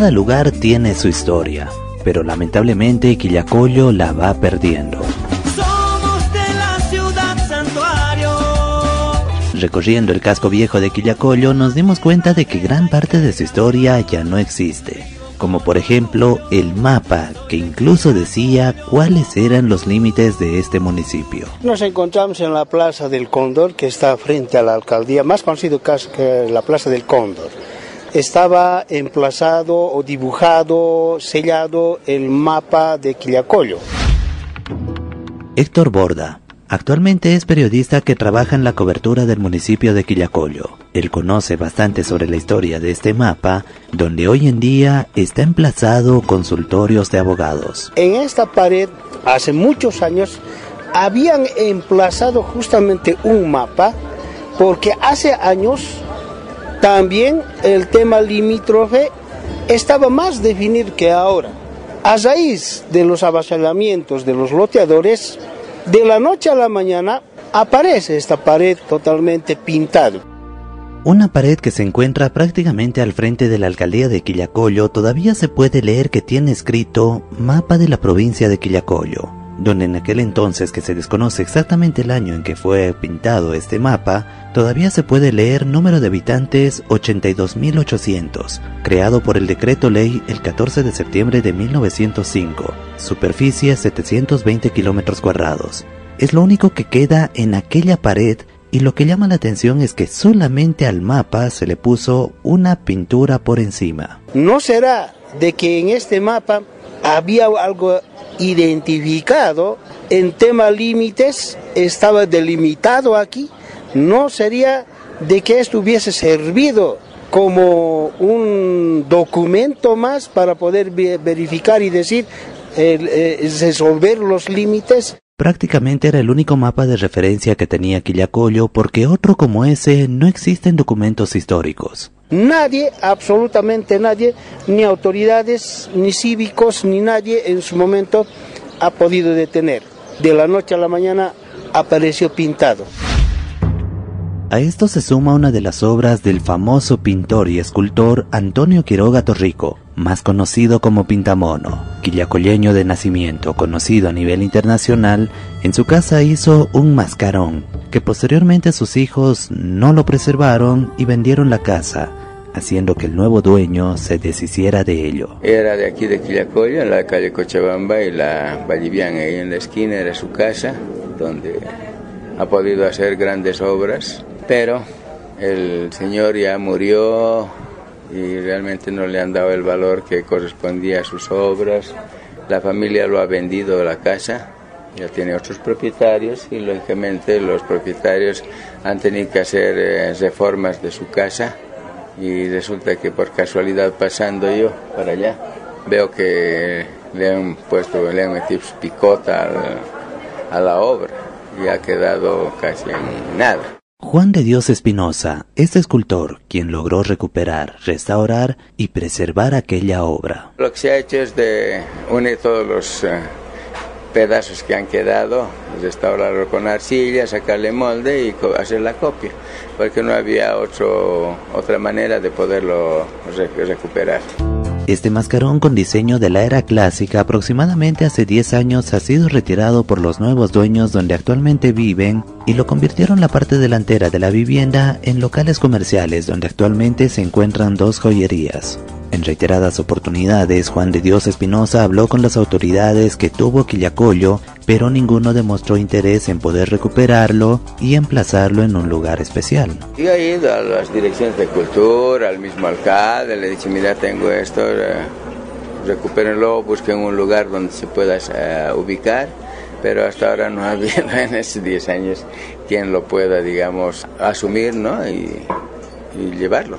cada lugar tiene su historia, pero lamentablemente Quillacollo la va perdiendo. Recorriendo el casco viejo de Quillacollo nos dimos cuenta de que gran parte de su historia ya no existe, como por ejemplo el mapa que incluso decía cuáles eran los límites de este municipio. Nos encontramos en la Plaza del Cóndor, que está frente a la alcaldía, más conocido que la Plaza del Cóndor. Estaba emplazado o dibujado, sellado el mapa de Quillacollo. Héctor Borda, Actualmente es periodista que trabaja en la cobertura del municipio de Quillacollo. Él conoce bastante sobre la historia de este mapa, donde hoy en día está emplazado consultorios de abogados. En esta pared, hace muchos años, habían emplazado justamente un mapa, porque hace años también el tema limítrofe estaba más definido que ahora. A raíz de los avasallamientos de los loteadores, de la noche a la mañana aparece esta pared totalmente pintada. Una pared que se encuentra prácticamente al frente de la alcaldía de Quillacollo todavía se puede leer que tiene escrito Mapa de la provincia de Quillacollo, donde en aquel entonces que se desconoce exactamente el año en que fue pintado este mapa, todavía se puede leer número de habitantes 82.800, creado por el decreto ley el 14 de septiembre de 1905 superficie 720 kilómetros cuadrados. Es lo único que queda en aquella pared y lo que llama la atención es que solamente al mapa se le puso una pintura por encima. ¿No será de que en este mapa había algo identificado en tema límites, estaba delimitado aquí? ¿No sería de que esto hubiese servido como un documento más para poder verificar y decir eh, resolver los límites. Prácticamente era el único mapa de referencia que tenía Quillacollo porque otro como ese no existe en documentos históricos. Nadie, absolutamente nadie, ni autoridades, ni cívicos, ni nadie en su momento ha podido detener. De la noche a la mañana apareció pintado. A esto se suma una de las obras del famoso pintor y escultor Antonio Quiroga Torrico, más conocido como Pintamono, quillacolleño de nacimiento, conocido a nivel internacional, en su casa hizo un mascarón, que posteriormente sus hijos no lo preservaron y vendieron la casa, haciendo que el nuevo dueño se deshiciera de ello. Era de aquí de Quillacollo, en la calle Cochabamba y la Vallivian, ahí en la esquina era su casa, donde ha podido hacer grandes obras pero el señor ya murió y realmente no le han dado el valor que correspondía a sus obras. La familia lo ha vendido la casa, ya tiene otros propietarios y lógicamente los propietarios han tenido que hacer eh, reformas de su casa y resulta que por casualidad pasando yo para allá veo que le han puesto, le han metido picota a la obra y ha quedado casi en nada. Juan de Dios Espinosa es escultor quien logró recuperar, restaurar y preservar aquella obra. Lo que se ha hecho es de unir todos los eh, pedazos que han quedado, restaurarlo con arcilla, sacarle molde y hacer la copia, porque no había otro, otra manera de poderlo recuperar. Este mascarón con diseño de la era clásica aproximadamente hace 10 años ha sido retirado por los nuevos dueños donde actualmente viven y lo convirtieron la parte delantera de la vivienda en locales comerciales donde actualmente se encuentran dos joyerías. En reiteradas oportunidades, Juan de Dios Espinosa habló con las autoridades que tuvo Quillacollo, pero ninguno demostró interés en poder recuperarlo y emplazarlo en un lugar especial. Yo he ido a las direcciones de cultura, al mismo alcalde, le he mira, tengo esto, eh, recupérenlo, busquen un lugar donde se pueda eh, ubicar, pero hasta ahora no ha habido en esos 10 años quien lo pueda, digamos, asumir ¿no? y llevarlo.